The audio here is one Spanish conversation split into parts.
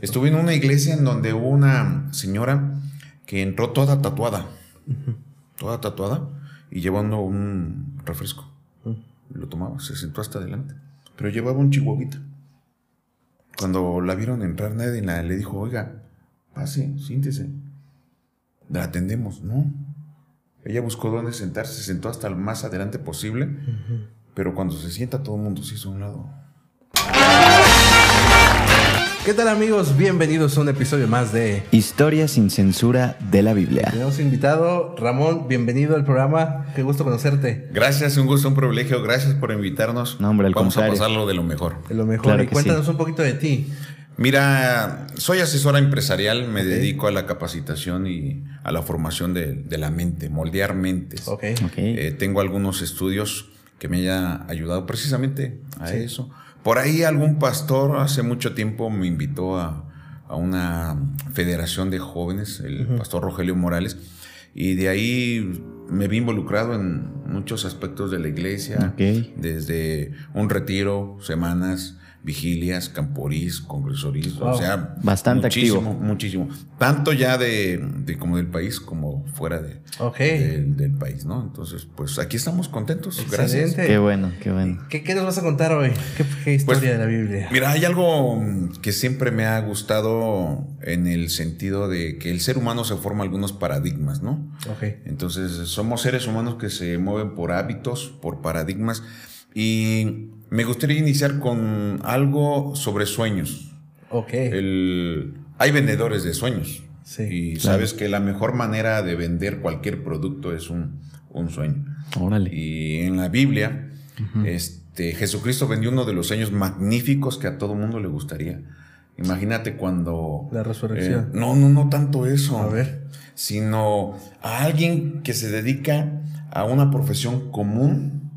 Estuve en una iglesia en donde hubo una señora que entró toda tatuada. Toda tatuada y llevando un refresco. Lo tomaba, se sentó hasta adelante. Pero llevaba un chihuahuita. Cuando la vieron entrar, nadie la- le dijo, oiga, pase, siéntese. La atendemos, ¿no? Ella buscó dónde sentarse, se sentó hasta el más adelante posible, pero cuando se sienta todo el mundo se hizo a un lado. ¿Qué tal amigos? Bienvenidos a un episodio más de... Historia sin censura de la Biblia. Tenemos invitado, Ramón, bienvenido al programa. Qué gusto conocerte. Gracias, un gusto, un privilegio, gracias por invitarnos. No, hombre, al Vamos contrario. a pasarlo de lo mejor. De lo mejor. Claro y que cuéntanos sí. un poquito de ti. Mira, soy asesora empresarial, me dedico a la capacitación y a la formación de, de la mente, moldear mentes. Ok. Ok. Eh, tengo algunos estudios que me hayan ayudado precisamente a eso. Por ahí algún pastor hace mucho tiempo me invitó a, a una federación de jóvenes, el pastor Rogelio Morales, y de ahí me vi involucrado en muchos aspectos de la iglesia, desde un retiro, semanas, vigilias, camporís, congresorís, o sea, Bastante muchísimo, activo. muchísimo. Tanto ya de, de como del país como fuera de, del, del país, ¿no? Entonces, pues aquí estamos contentos. Gracias. Qué bueno, qué bueno. ¿Qué, qué nos vas a contar hoy? ¿Qué, qué historia Pues, de la Biblia? Mira, hay algo que siempre me ha gustado en el sentido de que el ser humano se forma algunos paradigmas, ¿no? Ok. Entonces, somos seres humanos que se mueven por hábitos, por paradigmas. Y me gustaría iniciar con algo sobre sueños. Ok. El, hay vendedores de sueños. Sí, y claro. sabes que la mejor manera de vender cualquier producto es un, un sueño. Órale. Y en la Biblia, este, Jesucristo vendió uno de los sueños magníficos que a todo mundo le gustaría. Imagínate cuando... La resurrección. eh, no, no, no tanto eso. A ver. Sino a alguien que se dedica a una profesión común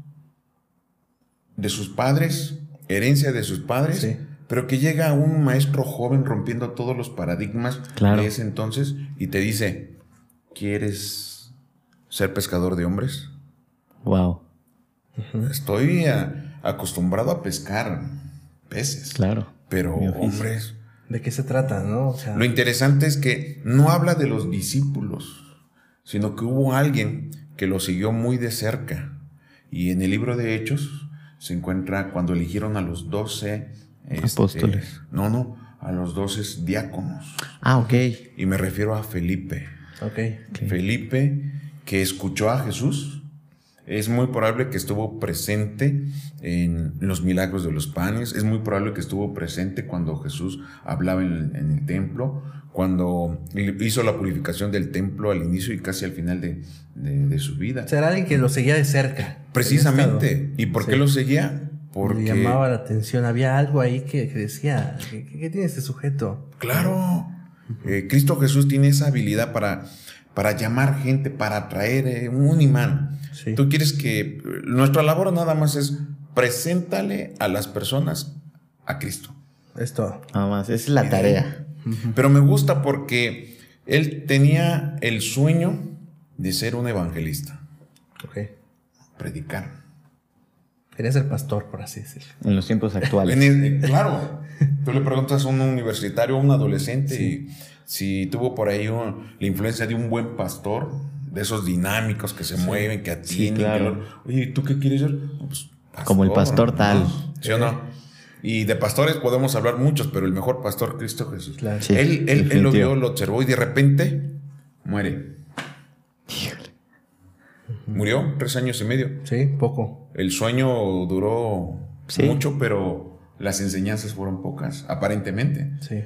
de sus padres, herencia de sus padres, Sí. pero que llega a un maestro joven rompiendo todos los paradigmas Claro. de ese entonces y te dice, ¿quieres ser pescador de hombres? Wow. Estoy a- acostumbrado a pescar peces, Claro. pero hombres... ¿De qué se trata, no? O sea, Lo interesante es que no habla de los discípulos, sino que hubo alguien que lo siguió muy de cerca. Y en el libro de Hechos se encuentra cuando eligieron a los doce este, Apóstoles. No, no, a los doce diáconos. Ah, ok. Y me refiero a Felipe. ok. Felipe, que escuchó a Jesús, es muy probable que estuvo presente en los milagros de los panes, es muy probable que estuvo presente cuando Jesús hablaba en el, en el templo, cuando hizo la purificación del templo al inicio y casi al final de, de- de su vida. Será alguien que lo seguía de cerca. Precisamente. ¿Y por qué Sí. lo seguía? Porque... Le llamaba la atención. Había algo ahí que, que decía, ¿qué, qué tiene este sujeto? Claro. Eh, Cristo Jesús tiene esa habilidad para, para llamar gente, para atraer eh, un imán. Sí. Tú quieres que nuestra labor nada más es preséntale a las personas a Cristo. Esto. Nada más, esa es la tarea. Pero me gusta porque él tenía el sueño de ser un evangelista, Ok. predicar. Quería ser pastor, por así decirlo. En los tiempos actuales. En el- claro, tú le preguntas a un universitario, a un adolescente, y si tuvo por ahí un- la influencia de un buen pastor, de esos dinámicos que se mueven, que atienden. claro. que lo- Oye, ¿tú qué quieres ser? Pues, Como el pastor tal. ¿no? ¿Sí o no? Y de pastores podemos hablar muchos, pero el mejor pastor, Cristo Jesús. Claro. Sí, él, él- él lo vio, lo observó y de repente muere. Híjole. Murió tres años y medio. Sí, poco. El sueño duró Sí. mucho, pero las enseñanzas fueron pocas, aparentemente. Sí.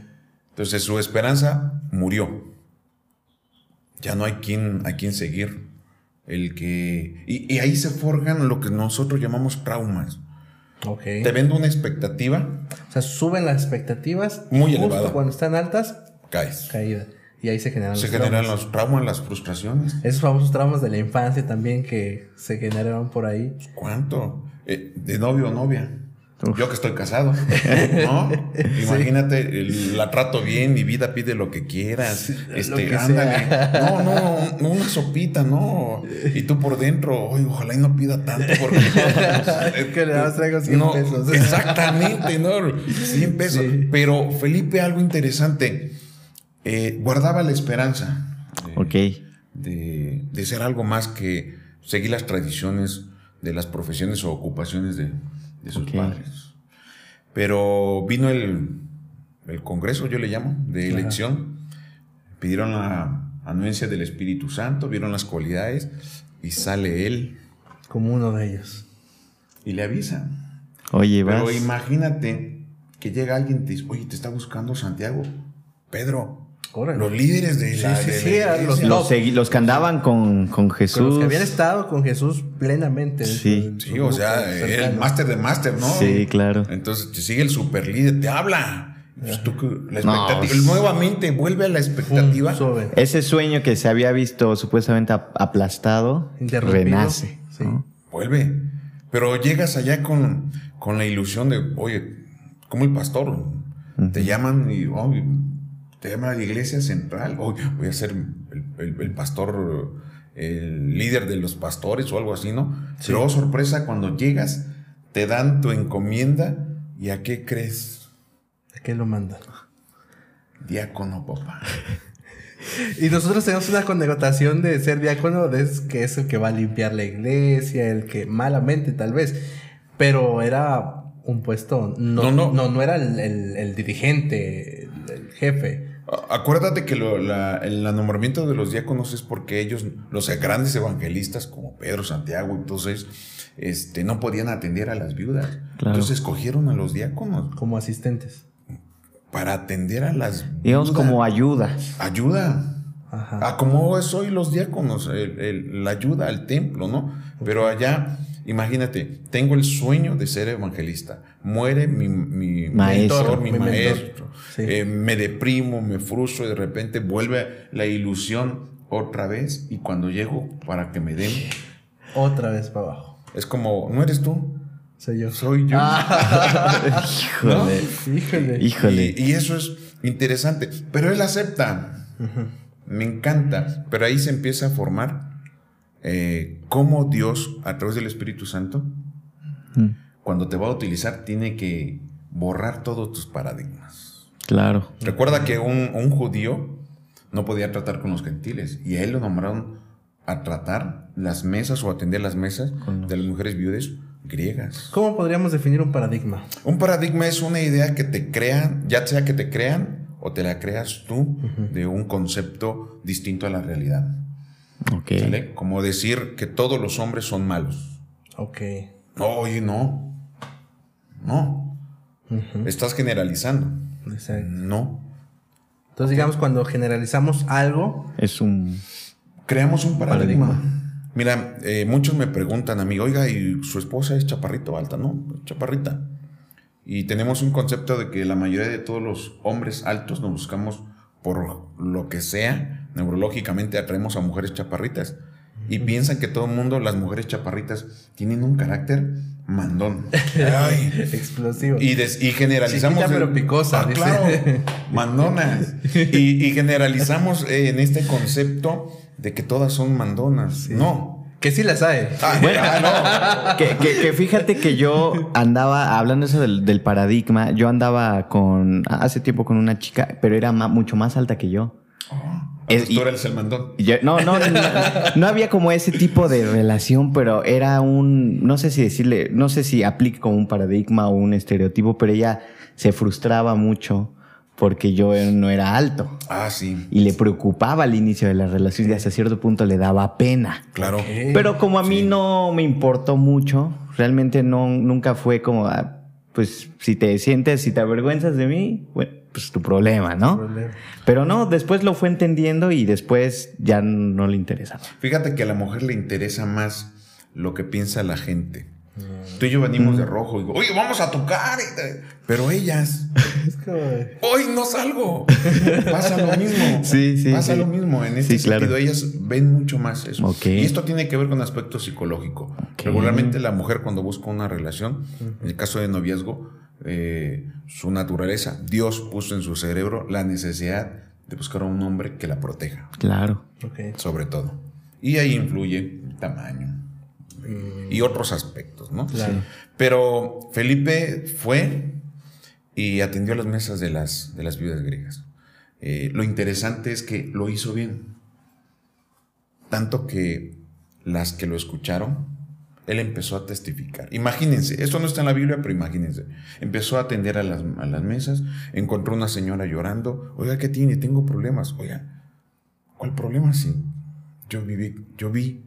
Entonces su esperanza murió. Ya no hay quien, a quien seguir. El que. Y, y ahí se forjan lo que nosotros llamamos traumas. Ok. Te vendo una expectativa, O sea, suben las expectativas. Muy justo elevada. Cuando están altas, caes. caída. Y ahí se generan Se los generan traumas. los traumas, las frustraciones. Esos famosos traumas de la infancia también que se generaron por ahí. ¿Cuánto? Eh, de novio o novia. Yo que estoy casado, ¿no? Imagínate, el- la trato bien, mi vida pide lo que quieras. este, que ándale. No, no, una sopita, no. Y tú por dentro, "Ay, ojalá y no pida tanto porque. Es que le das traigo 100 No, pesos. Exactamente, ¿no? 100 pesos. Sí. Pero Felipe, algo interesante, eh, guardaba la esperanza de, Ok. de- de ser algo más que seguir las tradiciones de las profesiones o ocupaciones de, de sus padres. Pero vino el, el Congreso, yo le llamo, de Ajá. elección. Pidieron la anuencia del Espíritu Santo, vieron las cualidades y sale él Como uno de ellos. y le avisa. Oye, vas. Pero imagínate que llega alguien y te dice, oye, te está buscando Santiago, Pedro, Órale. los líderes de Sí, la, sí, de la sí, a iglesia". los Los, segui- los que andaban con, con Jesús. Con los que habían estado con Jesús plenamente. Sí. en su Sí, o sea, el máster de máster, ¿no? Sí, claro. Entonces te sigue el super líder, te habla. Pues tú la expectativa, nuevamente vuelve a la expectativa. Ese sueño que se había visto supuestamente ap- aplastado, renace. Sí. ¿no? Vuelve. Pero llegas allá con, con la ilusión de, oye, como el pastor, te llaman y oh, te llaman a la iglesia central, oh, voy a ser el, el- el pastor, el líder de los pastores o algo así, ¿no? Pero oh, sorpresa, cuando llegas, te dan tu encomienda y ¿a qué crees? ¿A qué lo mandan? Diácono, papá. Y nosotros tenemos una connotación de ser diácono, de que es el que va a limpiar la iglesia, el que malamente tal vez, pero era un puesto, no, No, no, no. no, era el, el- el dirigente, el, el jefe. Acuérdate que lo- la- el nombramiento de los diáconos es porque ellos, los grandes evangelistas como Pedro, Santiago, entonces, este, no podían atender a las viudas. Claro. Entonces escogieron a los diáconos como asistentes. para atender a las Digamos viudas. como ayuda. ayuda. Ajá. A como es hoy los diáconos, el- el- la ayuda al templo, ¿no? Pero allá, imagínate, tengo el sueño de ser evangelista. Muere mi, mi Maestro. mentor, mi, maestro. Sí. Eh, me deprimo, me frustro y de repente vuelve la ilusión otra vez. Y cuando llego para que me den, Otra vez para abajo. es como, no eres tú, Soy yo. soy yo. Híjole. Híjole. Híjole. Y, y eso es interesante. Pero él acepta. Me encanta. Pero ahí se empieza a formar eh, cómo Dios, a través del Espíritu Santo, Mm, cuando te va a utilizar, tiene que borrar todos tus paradigmas. Claro. Recuerda que un, un judío no podía tratar con los gentiles y a él lo nombraron a tratar las mesas o atender las mesas de las mujeres viudas griegas. ¿Cómo podríamos definir un paradigma? Un paradigma es una idea que te crean, ya sea que te crean o te la creas tú de un concepto distinto a la realidad. Ok. ¿sale? Como decir que todos los hombres son malos. Ok. No, oye, no. No. Estás generalizando. Exacto. No. Entonces, digamos, cuando generalizamos algo, Es un. Creamos un paradigma. Paradigma. Mira, eh, muchos me preguntan a mí, oiga, ¿y su esposa es chaparrito o alta? No, chaparrita. Y tenemos un concepto de que la mayoría de todos los hombres altos nos buscamos por lo que sea, neurológicamente atraemos a mujeres chaparritas. Y piensan que todo el mundo, las mujeres chaparritas, tienen un carácter mandón. Ay, explosivo. y, des- y generalizamos. Chiquita pero picosa, Ah, claro. Mandonas. Y, y generalizamos eh, en este concepto de que todas son mandonas. No. Que sí las hay. Ah, ah, Que, que- que fíjate que yo andaba, hablando eso del, del paradigma, yo andaba con, hace tiempo con una chica, pero era mucho más alta que yo. no. Es- eres el mandón. Yo- no, no, no, no había como ese tipo de relación, pero era un, no sé si decirle, no sé si aplique como un paradigma o un estereotipo, pero ella se frustraba mucho porque yo no era alto Ah, sí. y le preocupaba al inicio de la relación y hasta cierto punto le daba pena. Claro. Pero como a mí no me importó mucho, realmente no, nunca fue como, ah, pues si te sientes, si te avergüenzas de mí, bueno, pues tu problema, ¿no? Problema. Pero no, después lo fue entendiendo y después ya no le interesaba. Fíjate que a la mujer le interesa más lo que piensa la gente. Tú y yo venimos de rojo y digo, oye, vamos a tocar. Pero ellas, Es como de- hoy no salgo. Pasa lo mismo. Sí, sí, Pasa sí. lo mismo. En este Sí, claro. sentido, ellas ven mucho más eso. Y esto tiene que ver con aspecto psicológico. Regularmente la mujer cuando busca una relación, en el caso de noviazgo, eh, su naturaleza, Dios puso en su cerebro la necesidad de buscar a un hombre que la proteja, Claro. Sobre todo. Y ahí influye el tamaño y otros aspectos, ¿no? Claro. Pero Felipe fue y atendió las mesas de las, de las viudas griegas. Eh, lo interesante es que lo hizo bien. Tanto que las que lo escucharon, él empezó a testificar. Imagínense, esto no está en la Biblia, pero imagínense. Empezó a atender a las, a las mesas, encontró una señora llorando. Oiga, ¿qué tiene? Tengo problemas. Oiga, ¿cuál problema? Sí, yo viví, yo vi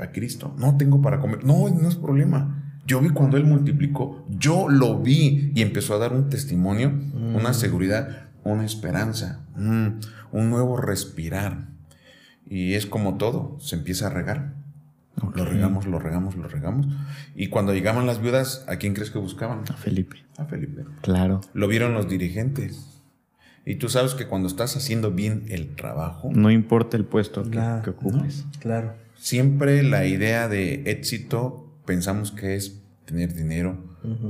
a Cristo. No tengo para comer. No, no es problema. Yo vi cuando Él multiplicó. Yo lo vi y empezó a dar un testimonio, una seguridad, una esperanza, mm, un nuevo respirar. Y es como todo, se empieza a regar. Lo regamos, lo regamos, lo regamos. Y cuando llegaban las viudas, ¿a quién crees que buscaban? A Felipe. A Felipe. Claro. Lo vieron los dirigentes. Y tú sabes que cuando estás haciendo bien el trabajo, No importa el puesto que, Claro. que ocupes. Claro. Siempre la idea de éxito pensamos que es tener dinero,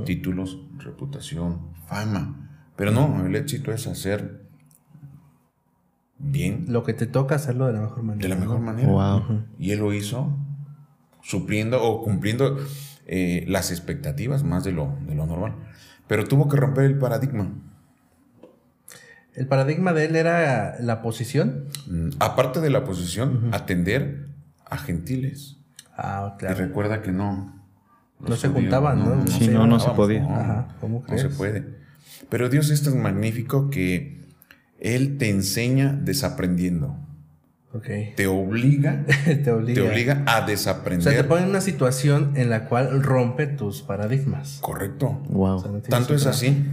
títulos, reputación, fama. Pero no, el éxito es hacer bien, Lo que te toca hacerlo de la mejor manera. de la mejor ¿no? manera. Wow. Y él lo hizo supliendo o cumpliendo eh, las expectativas más de lo, de lo normal. Pero tuvo que romper el paradigma. El paradigma de él era la posición. Mm, Aparte de la posición, atender a gentiles. Ah, Y claro. recuerda que no. No se judíos, juntaban, ¿no? Sí, no, no se podía. no, Ajá, ¿cómo no crees? se puede. Pero Dios es tan magnífico que Él te enseña desaprendiendo. Ok. Te obliga, te obliga. te obliga a O desaprender. sea, te pone en una situación en la cual rompe tus paradigmas. Correcto. Wow. O sea, no Tanto es así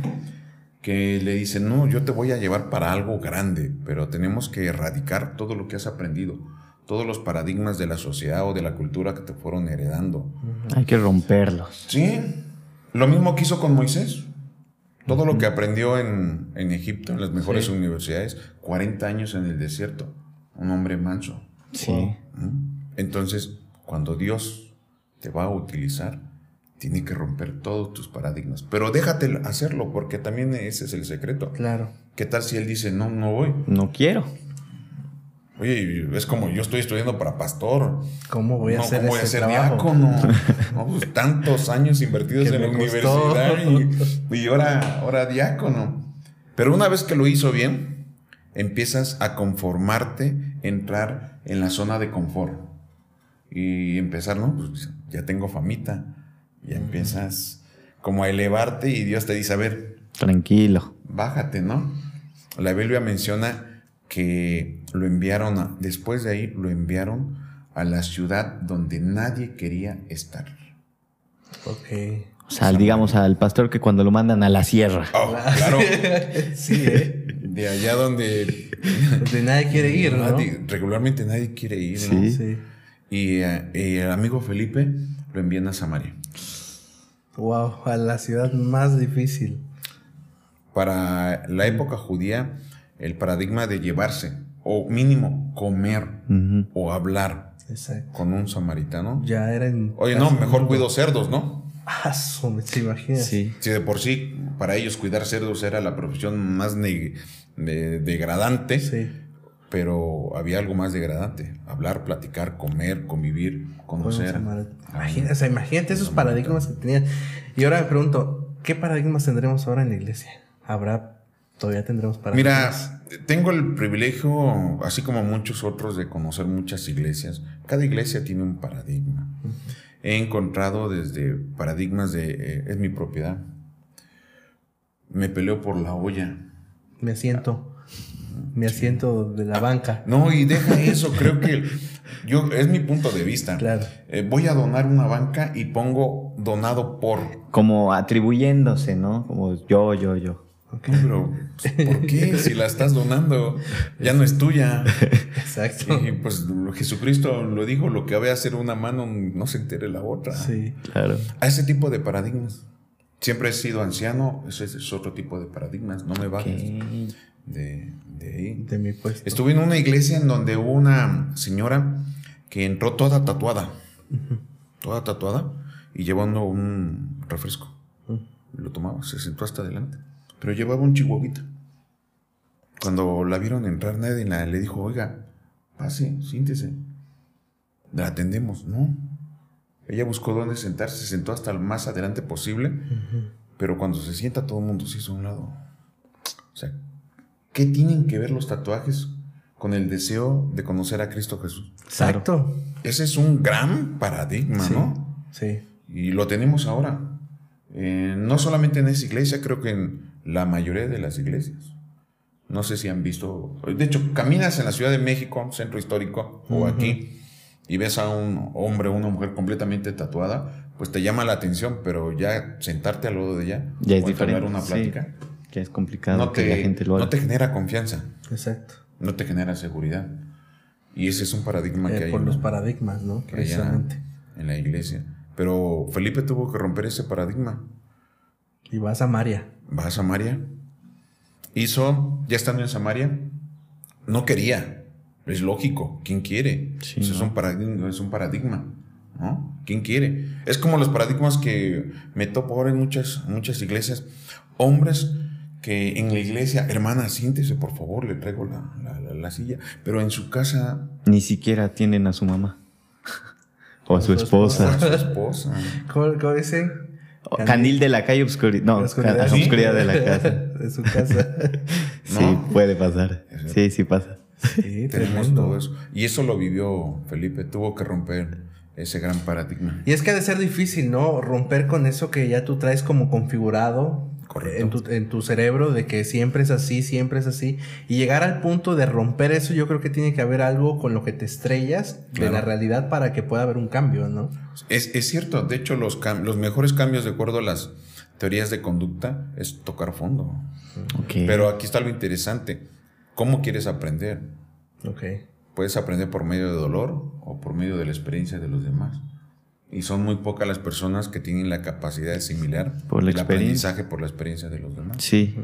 que le dicen, no, yo te voy a llevar para algo grande, pero tenemos que erradicar todo lo que has aprendido, todos los paradigmas de la sociedad o de la cultura que te fueron heredando. Hay que romperlos. Sí, lo mismo que hizo con Moisés. Todo lo que aprendió en, en Egipto, en las mejores Sí. universidades, 40 años en el desierto, un hombre manso. Sí. Entonces, cuando Dios te va a utilizar, tiene que romper todos tus paradigmas. Pero déjate hacerlo, porque también ese es el secreto. Claro. ¿Qué tal si él dice, no, no voy? No quiero. Oye, es como yo estoy estudiando para pastor. ¿Cómo voy a No, hacer ¿cómo voy a ser trabajo? diácono? No, pues, tantos años invertidos en la universidad y, y ahora, ahora diácono. Pero una vez que lo hizo bien, empiezas a conformarte, entrar en la zona de confort. Y empezar, ¿no? Pues ya tengo famita. Ya empiezas como a elevarte y Dios te dice, a ver, Tranquilo. bájate, ¿no? La Biblia menciona que lo enviaron, a- después de ahí lo enviaron a la ciudad donde nadie quería estar. Ok. O sea, digamos al pastor que cuando lo mandan a la sierra. Oh, claro, sí, ¿eh? de allá donde Donde nadie quiere ir, ¿no? nadie- regularmente nadie quiere ir, ¿no? Sí. Sí. Y, eh, y el amigo Felipe lo envían a Samaria. Wow, a la ciudad más difícil. Para la época judía, el paradigma de llevarse, o mínimo comer o hablar Exacto. con un samaritano. Ya era en. Oye, no, mejor cuido cerdos, ¿no? Ah, ¿se imagina? Sí. Si de por sí para ellos cuidar cerdos era la profesión más de- degradante, Sí. pero había algo más degradante. Hablar, platicar, comer, convivir, conocer. Imagina- o sea, imagínate esos paradigmas que tenían. Y ahora me pregunto, ¿qué paradigmas tendremos ahora en la iglesia? ¿Habrá, todavía tendremos paradigmas? Mira, tengo el privilegio, así como muchos otros, de conocer muchas iglesias. Cada iglesia tiene un paradigma. He encontrado desde paradigmas de eh, es mi propiedad. Me peleo por la olla. Me asiento. Me asiento de la banca. No, y deja eso, creo que yo es mi punto de vista. Claro. Eh, voy a donar una banca y pongo donado por. Como atribuyéndose, ¿no? Como yo, yo, yo. Pero ¿por qué? Si la estás donando, ya no es tuya. Exacto. Y pues Jesucristo lo dijo, lo que va a hacer una mano no se entere la otra. Sí. Claro. A ese tipo de paradigmas. Siempre he sido anciano, ese es otro tipo de paradigmas, no me bajes Ok. de, de ahí. De mi puesto. Estuve en una iglesia en donde hubo una señora que entró toda tatuada, toda tatuada, y llevando un refresco. Lo tomaba, se sentó hasta adelante. Pero llevaba un chihuahuita. Cuando la vieron entrar, nadie la- le dijo, oiga, pase, siéntese. La atendemos. No. Ella buscó dónde sentarse, se sentó hasta el más adelante posible. Pero cuando se sienta, todo el mundo se hizo a un lado. O sea, ¿qué tienen que ver los tatuajes con el deseo de conocer a Cristo Jesús? Exacto. Ese es un gran paradigma, Sí. ¿no? Sí. Y lo tenemos ahora. Eh, no solamente en esa iglesia, creo que en la mayoría de las iglesias. No sé si han visto. De hecho, caminas en la Ciudad de México, centro histórico, o aquí, y ves a un hombre o una mujer completamente tatuada, pues te llama la atención, pero ya sentarte al lado de ella, Ya es diferente. una Sí. plática, Ya es complicado no, que te, la gente lo haga. no te genera confianza, Exacto. no te genera seguridad. Y ese es un paradigma Eh, que hay. por en- los paradigmas, ¿no? que hay en- Precisamente. en la iglesia. Pero Felipe tuvo que romper ese paradigma. Y vas a María. Va a Samaria. Hizo, ya estando en Samaria, no quería. Es lógico. ¿Quién quiere? Sí, Eso es, ¿no? un paradigma, es un paradigma. ¿no? ¿Quién quiere? Es como los paradigmas que me topo ahora en muchas, muchas iglesias. Hombres que en la iglesia, hermana, siéntese, por favor, le traigo la, la- la- la silla. Pero en su casa, Ni siquiera tienen a su mamá. o a su esposa. a su esposa. ¿Cómo, cómo dicen? Candil de la calle, obscuridad. No, La oscuridad. Sí. oscuridad de la casa. de su casa. Sí, ¿No? puede pasar. Sí, sí pasa. Sí, Tenemos tremendo. todo eso. Y eso lo vivió Felipe, tuvo que romper ese gran paradigma. Y es que ha de ser difícil, ¿no? Romper con eso que ya tú traes como configurado Correcto. en tu, en tu cerebro, de que siempre es así, siempre es así. Y llegar al punto de romper eso, yo creo que tiene que haber algo con lo que te estrellas de Claro. la realidad para que pueda haber un cambio, ¿no? Es, es cierto, de hecho los, cam- los mejores cambios de acuerdo a las teorías de conducta es tocar fondo. Pero aquí está lo interesante. ¿Cómo quieres aprender? Puedes aprender por medio de dolor o por medio de la experiencia de los demás. Y son muy pocas las personas que tienen la capacidad de asimilar Por la el experiencia. aprendizaje por la experiencia de los demás. Sí.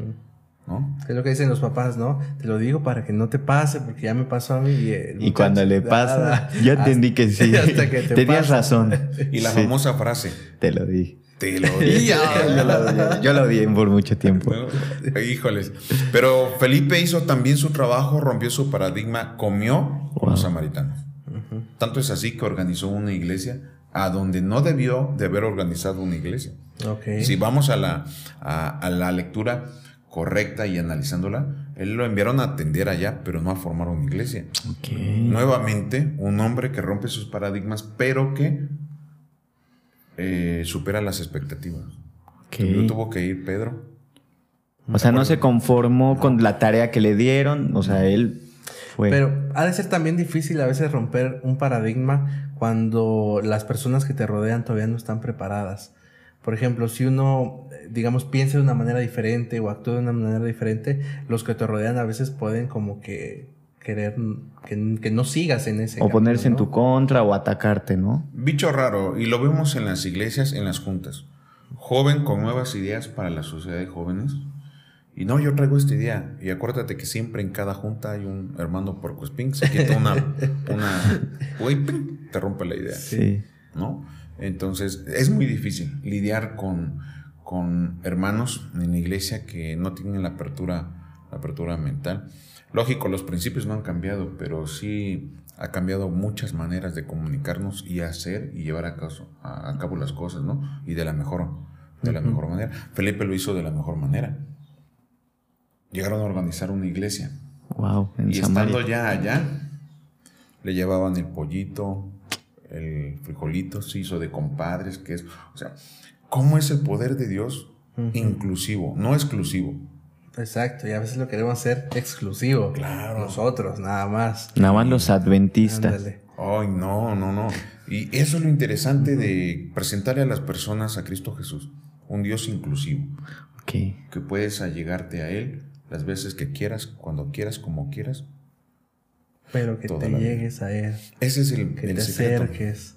¿no? Es lo que dicen los papás, ¿no? Te lo digo para que no te pase, porque ya me pasó a mí. Y, el Y cuando le pasa, ya entendí que sí. Hasta que te Tenías pasa. razón. Y la Sí, famosa frase, Te lo dije. te lo dije. yo, lo odié, yo lo odié por mucho tiempo. ¿no? Híjoles. Pero Felipe hizo también su trabajo, rompió su paradigma, comió con los samaritanos. Tanto es así que organizó una iglesia a donde no debió de haber organizado una iglesia. Si vamos a la, a, a la lectura correcta y analizándola, él lo enviaron a atender allá, pero no a formar una iglesia. Nuevamente, un hombre que rompe sus paradigmas, pero que eh, supera las expectativas. Ok. Primero tuvo que ir Pedro. O sea, no se conformó con la tarea que le dieron. O sea, él fue. Pero ha de ser también difícil a veces romper un paradigma cuando las personas que te rodean todavía no están preparadas. Por ejemplo, si uno, eh, digamos, piensa de una manera diferente o actúa de una manera diferente, los que te rodean a veces pueden como que querer que, que no sigas en ese o ponerse camino, en tu contra o atacarte, ¿no? Bicho raro, y lo vemos en las iglesias, en las juntas. Joven con nuevas ideas para la sociedad de jóvenes. Y no, yo traigo esta idea. Y acuérdate que siempre en cada junta hay un hermano porco spink, se quita una, una, ping, te rompe la idea. Sí. ¿no? Entonces, es muy difícil lidiar con, con hermanos en la iglesia que no tienen la apertura, la apertura mental. Lógico, los principios no han cambiado, pero sí ha cambiado muchas maneras de comunicarnos y hacer y llevar a, caso- a, a cabo las cosas, ¿no? Y de la mejor, de la mejor manera. Felipe lo hizo de la mejor manera. Llegaron a organizar una iglesia. Wow. En Y Samaria. estando ya allá, le llevaban el pollito, el frijolito, se hizo de compadres, que es, o sea, ¿cómo es el poder de Dios inclusivo, no exclusivo? Exacto, y a veces lo queremos hacer exclusivo. Claro. Nosotros, nada más. Nada más los adventistas. Ándale. Ay, no, no, no. Y eso es lo interesante de presentarle a las personas a Cristo Jesús, un Dios inclusivo. Ok. que puedes allegarte a Él las veces que quieras, cuando quieras, como quieras. Pero que te la vida. llegues a él, Ese es el, que el te secreto. acerques.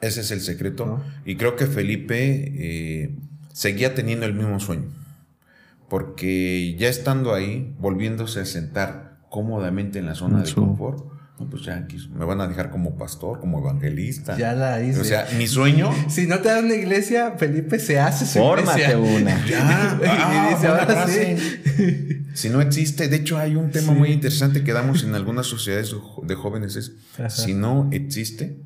Ese es el secreto. ¿No? Y creo que Felipe eh, seguía teniendo el mismo sueño. Porque ya estando ahí, volviéndose a sentar cómodamente en la zona En de su- confort, no, pues ya aquí me van a dejar como pastor, como evangelista. Ya la hice. O sea, mi sueño. si no te dan una iglesia, Felipe se hace su Fórmate iglesia. una. Ya, Y ah, dice, buena ahora sí. Si no existe, de hecho hay un tema muy interesante que damos en algunas sociedades de jóvenes es, Ajá. si no existe,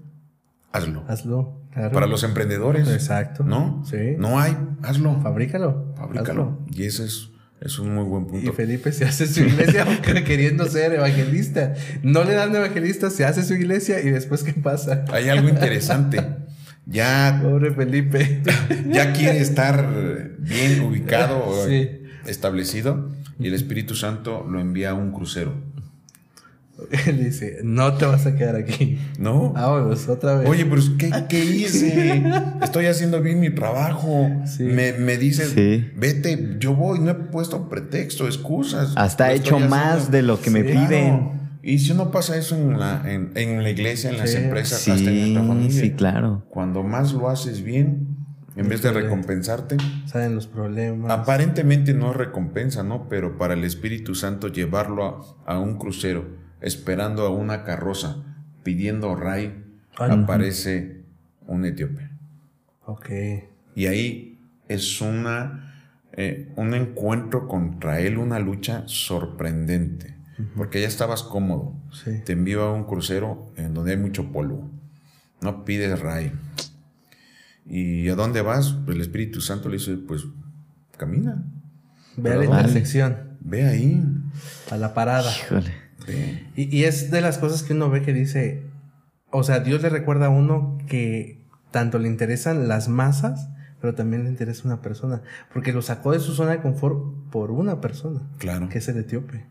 hazlo. Hazlo. claro. Para los emprendedores. Exacto. ¿No? Sí. No hay, hazlo. Fabrícalo. Fabrícalo. hazlo. Y ese es, es un muy buen Y punto. Felipe se hace su iglesia queriendo ser evangelista. No le dan evangelista, se hace su iglesia y después ¿qué pasa? Hay algo interesante. Ya, Pobre Felipe. ya quiere estar bien ubicado Sí. establecido y el Espíritu Santo lo envía a un crucero. Él dice, no te vas a quedar aquí. ¿No? Vámonos, otra vez. Oye, pero ¿qué, qué hice? Estoy haciendo bien mi trabajo. Sí. Me, me dices, Sí. vete, yo voy, no he puesto pretexto, excusas. Hasta he hecho más haciendo. de lo que me piden. Y si no pasa eso en la, en, en la iglesia, en las Sí. empresas, hasta en Sí, nuestra familia. sí, claro. Cuando más lo haces bien, en vez de recompensarte, Saben los problemas. aparentemente no es recompensa, ¿no? Pero para el Espíritu Santo llevarlo a, a un crucero, esperando a una carroza, pidiendo ray, Ay, aparece un etíope. Ok. Y ahí es una, eh, un encuentro contra él, una lucha sorprendente. Porque ya estabas cómodo. Sí. Te envío a un crucero en donde hay mucho polvo. No pides ray. ¿Y a dónde vas? El Espíritu Santo le dice, pues camina. Ve a la intersección, Ve ahí. a la parada. Híjole. Y, y es de las cosas que uno ve que dice, o sea, Dios le recuerda a uno que tanto le interesan las masas, pero también le interesa una persona, porque lo sacó de su zona de confort por una persona, Claro. que es el etíope.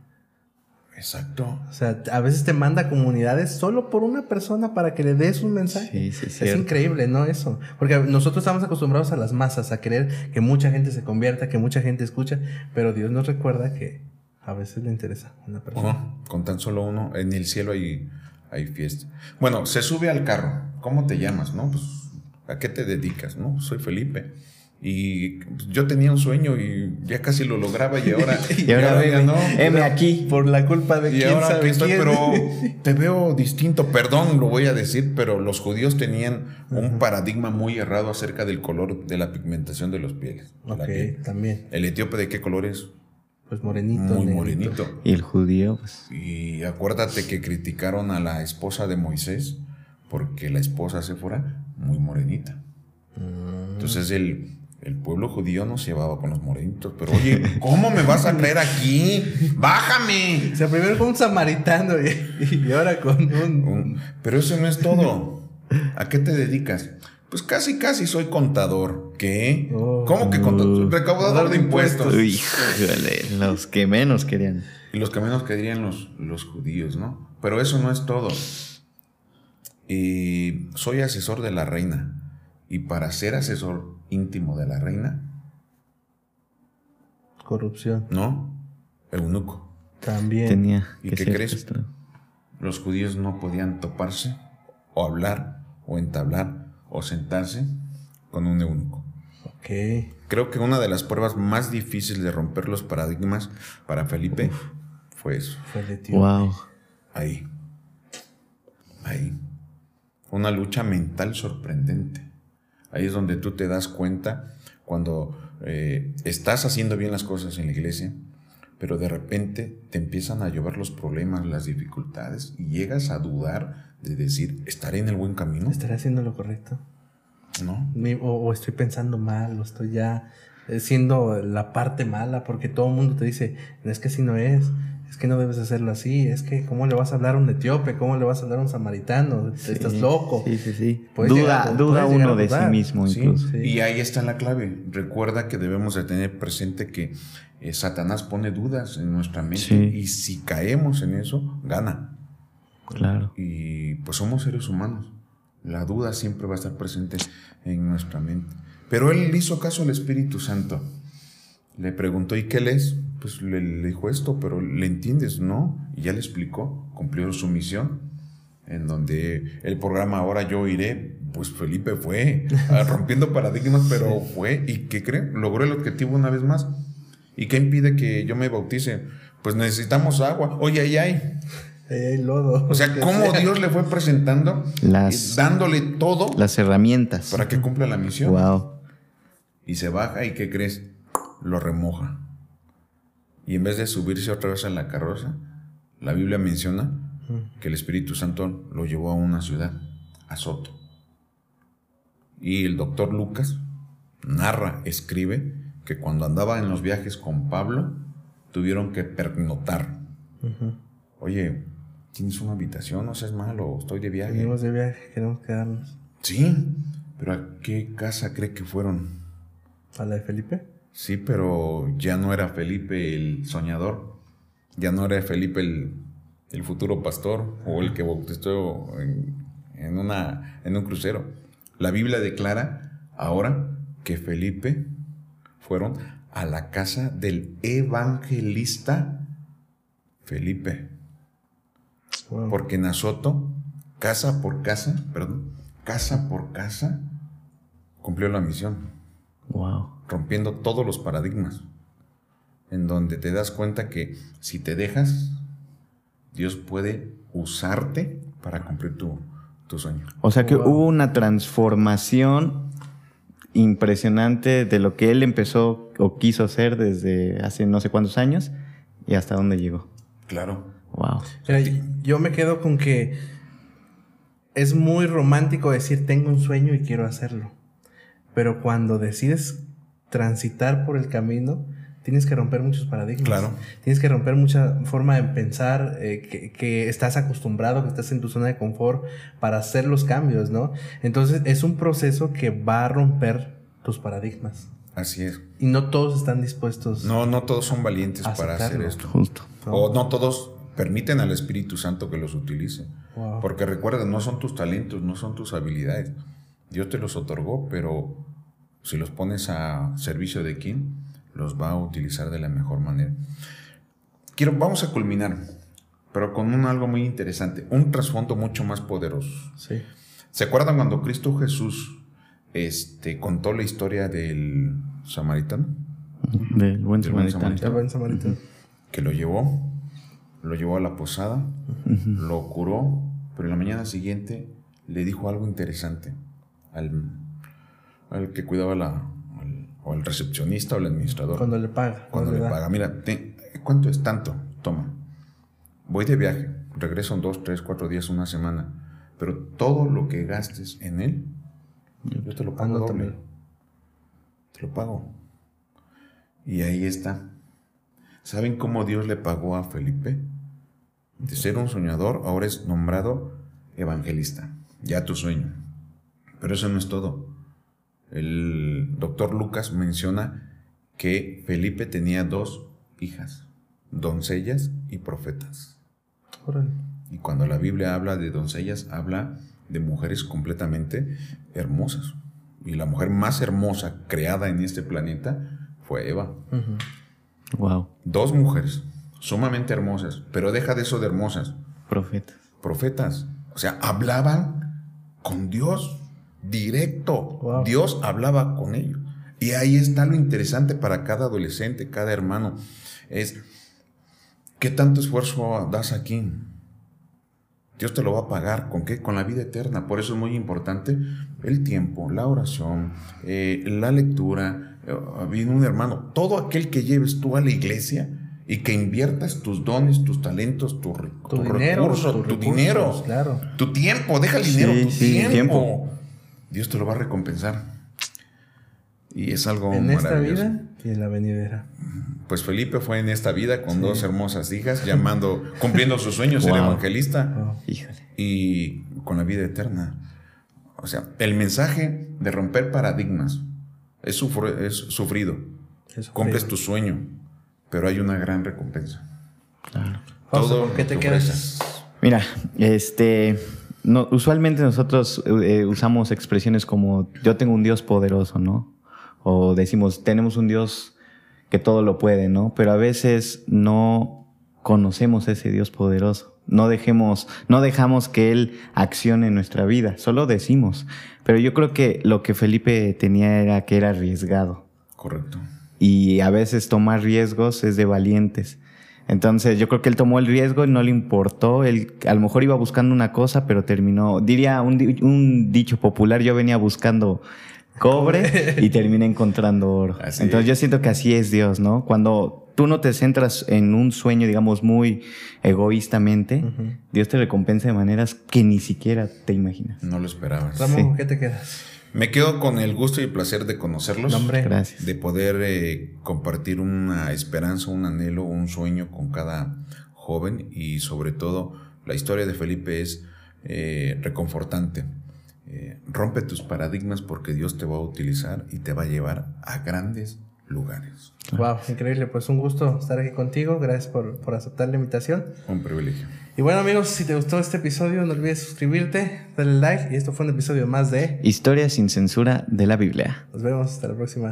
Exacto. O sea, a veces te manda comunidades solo por una persona para que le des un mensaje. Sí, sí, es cierto. increíble, ¿no? Eso. Porque nosotros estamos acostumbrados a las masas, a querer que mucha gente se convierta, que mucha gente escucha, pero Dios nos recuerda que a veces le interesa una persona. Con tan solo uno, en el cielo hay, hay fiesta. Bueno, se sube al carro. ¿Cómo te llamas, no? Pues, ¿a qué te dedicas, no? Soy Felipe. Y yo tenía un sueño y ya casi lo lograba y ahora, Y ahora ya no. heme aquí. Por la culpa de Y quién ahora sabe estoy, quién. pero te veo distinto. Perdón, lo voy a decir, pero los judíos tenían un paradigma muy errado acerca del color de la pigmentación de los pieles. Ok, piel. también. El etíope de qué color es? Pues morenito. Muy negrito. morenito. Y el judío, pues. Y acuérdate que criticaron a la esposa de Moisés porque la esposa se fuera muy morenita. Mm. Entonces el, el pueblo judío nos llevaba con los morenitos. Pero oye, ¿cómo me vas a traer aquí? ¡Bájame! O sea, primero con un samaritano y, y ahora con un... Un- Pero eso no es todo. ¿A qué te dedicas? Pues casi, casi soy contador. ¿Qué? Oh. ¿Cómo que contador? Recaudador de impuestos. Híjole, los que menos querían. Y los que menos que dirían los, los judíos, ¿no? Pero eso no es todo. Y soy asesor de la reina. Y para ser asesor íntimo de la reina, Corrupción. ¿no? Eunuco. También. Tenía ¿Y que qué crees? esto. Los judíos no podían toparse, o hablar, o entablar, o sentarse con un eunuco. Ok. Creo que una de las pruebas más difíciles de romper los paradigmas para Felipe fue eso. Fue el etíope. Wow. Ahí. Ahí. Una lucha mental sorprendente. Ahí es donde tú te das cuenta cuando eh, estás haciendo bien las cosas en la iglesia, pero de repente te empiezan a llover los problemas, las dificultades, y llegas a dudar de decir, ¿estaré en el buen camino? ¿Estaré haciendo lo correcto? ¿No? O, o estoy pensando mal, o estoy ya eh, siendo la parte mala, porque todo el mundo te dice, es que así no es, es que no debes hacerlo así, es que cómo le vas a hablar a un etíope, cómo le vas a hablar a un samaritano, estás Sí, loco. Sí, sí, sí. Puedes Duda, llegar duda uno de sí mismo Sí, incluso. Sí. Y ahí está la clave. Recuerda que debemos de tener presente que eh, Satanás pone dudas en nuestra mente Sí. y si caemos en eso, gana. Claro. Y pues somos seres humanos. La duda siempre va a estar presente en nuestra mente. Pero él hizo caso al Espíritu Santo. Le preguntó, ¿y qué lees? Pues le, le dijo esto, pero ¿le entiendes? No. Y ya le explicó, cumplió su misión, en donde el programa Ahora yo iré, pues Felipe fue ah, rompiendo paradigmas, pero fue. ¿Y qué cree? Logró el objetivo una vez más. ¿Y qué impide que yo me bautice? Pues necesitamos agua. Oye, ahí hay. Ahí hay lodo. O sea, cómo Dios le fue presentando, Las- dándole todo Las herramientas. para que cumpla la misión. Wow. Y se baja y ¿qué crees? Lo remoja. Y en vez de subirse otra vez a la carroza, la Biblia menciona que el Espíritu Santo lo llevó a una ciudad, a Soto. Y el doctor Lucas narra, escribe, que cuando andaba en los viajes con Pablo, tuvieron que pernotar. Oye, ¿tienes una habitación? No seas malo, estoy de viaje. Venimos de viaje, queremos quedarnos. Sí, pero ¿a qué casa cree que fueron? ¿A la de Felipe? Sí, pero ya no era Felipe el soñador, ya no era Felipe el, el futuro pastor o el que bautizó en, en una, en un crucero. La Biblia declara ahora que Felipe fueron a la casa del evangelista Felipe, Wow. porque en Azoto, casa por casa, perdón, casa por casa, cumplió la misión Wow. rompiendo todos los paradigmas, en donde te das cuenta que si te dejas, Dios puede usarte para cumplir tu, tu sueño. O sea que Wow. hubo una transformación impresionante de lo que él empezó o quiso hacer desde hace no sé cuántos años y hasta dónde llegó. Claro. Wow. Mira, yo me quedo con que es muy romántico decir tengo un sueño y quiero hacerlo. Pero cuando decides transitar por el camino, tienes que romper muchos paradigmas. Claro. Tienes que romper mucha forma de pensar, eh, que, que estás acostumbrado, que estás en tu zona de confort para hacer los cambios, ¿no? Entonces es un proceso que va a romper tus paradigmas. Así es. Y no todos están dispuestos. No, no todos son valientes para hacer esto. Justo. O no todos permiten al Espíritu Santo que los utilice. Wow. Porque recuerda, no son tus talentos, no son tus habilidades. Dios te los otorgó, pero si los pones a servicio de quién, los va a utilizar de la mejor manera. Quiero, vamos a culminar, pero con un algo muy interesante, un trasfondo mucho más poderoso. Sí. ¿Se acuerdan cuando Cristo Jesús este, contó la historia del samaritano? Del buen Del buen samaritano. El buen samaritano. que lo llevó, lo llevó a la posada, lo curó, pero en la mañana siguiente le dijo algo interesante al, al que cuidaba la, al, o al recepcionista o al administrador. Cuando le paga. Cuando le paga, mira, te- ¿cuánto es tanto? Toma. Voy de viaje, regreso en dos, tres, cuatro días, una semana, pero todo lo que gastes en él, yo te lo pago doble. Anótamelo. Te lo pago. Y ahí está. ¿Saben cómo Dios le pagó a Felipe? De ser un soñador, ahora es nombrado evangelista. Ya tu sueño. Pero eso no es todo. El doctor Lucas menciona que Felipe tenía dos hijas, doncellas y profetas. Órale. Y cuando la Biblia habla de doncellas, habla de mujeres completamente hermosas. Y la mujer más hermosa creada en este planeta fue Eva. Wow. Dos mujeres sumamente hermosas, pero deja de eso de hermosas, Profetas. profetas. O sea, hablaban con Dios directo. Wow. Dios hablaba con ellos. Y ahí está lo interesante para cada adolescente, cada hermano. Es, ¿qué tanto esfuerzo das aquí? Dios te lo va a pagar. ¿Con qué? Con la vida eterna. Por eso es muy importante el tiempo, la oración, eh, la lectura. Eh, Vino un hermano. Todo aquel que lleves tú a la iglesia y que inviertas tus dones, tus talentos, tu, Tu tu dinero, recurso, tus tu recursos, dinero, claro. tu tiempo. Deja el dinero, Sí, tu sí, tiempo. tiempo. Dios te lo va a recompensar. Y es algo en esta vida y en la venidera. Pues Felipe fue en esta vida con dos hermosas hijas, llamando, cumpliendo sus sueños, Wow. evangelista Wow. Híjole. y con la vida eterna. O sea, el mensaje de romper paradigmas es, sufr- es sufrido. Cumples tu sueño, pero hay una gran recompensa. Claro. Todo ¿con qué te quedas? Mira, este, no, usualmente nosotros eh, usamos expresiones como yo tengo un Dios poderoso, ¿no? O decimos tenemos un Dios que todo lo puede, ¿no? Pero a veces no conocemos a ese Dios poderoso. No dejemos, no dejamos que Él accione en nuestra vida, solo decimos. Pero yo creo que lo que Felipe tenía era que era arriesgado. Correcto. Y a veces tomar riesgos es de valientes. Entonces yo creo que él tomó el riesgo y no le importó. Él a lo mejor iba buscando una cosa, pero terminó, diría un, un dicho popular, yo venía buscando cobre y terminé encontrando oro. Así Entonces es. yo siento que así es Dios, ¿no? Cuando tú no te centras en un sueño, digamos, muy egoístamente, Dios te recompensa de maneras que ni siquiera te imaginas. No lo esperabas. Ramo, Sí. ¿qué te quedas? Me quedo con el gusto y el placer de conocerlos. No, hombre. Gracias. de poder eh, compartir una esperanza, un anhelo, un sueño con cada joven y sobre todo la historia de Felipe es eh, reconfortante. Eh, rompe tus paradigmas porque Dios te va a utilizar y te va a llevar a grandes lugares. Wow, increíble. Pues un gusto estar aquí contigo. Gracias por, por aceptar la invitación. Un privilegio. Y bueno, amigos, si te gustó este episodio, no olvides suscribirte, darle like. Y esto fue un episodio más de. Historia sin censura de la Biblia. Nos vemos hasta la próxima.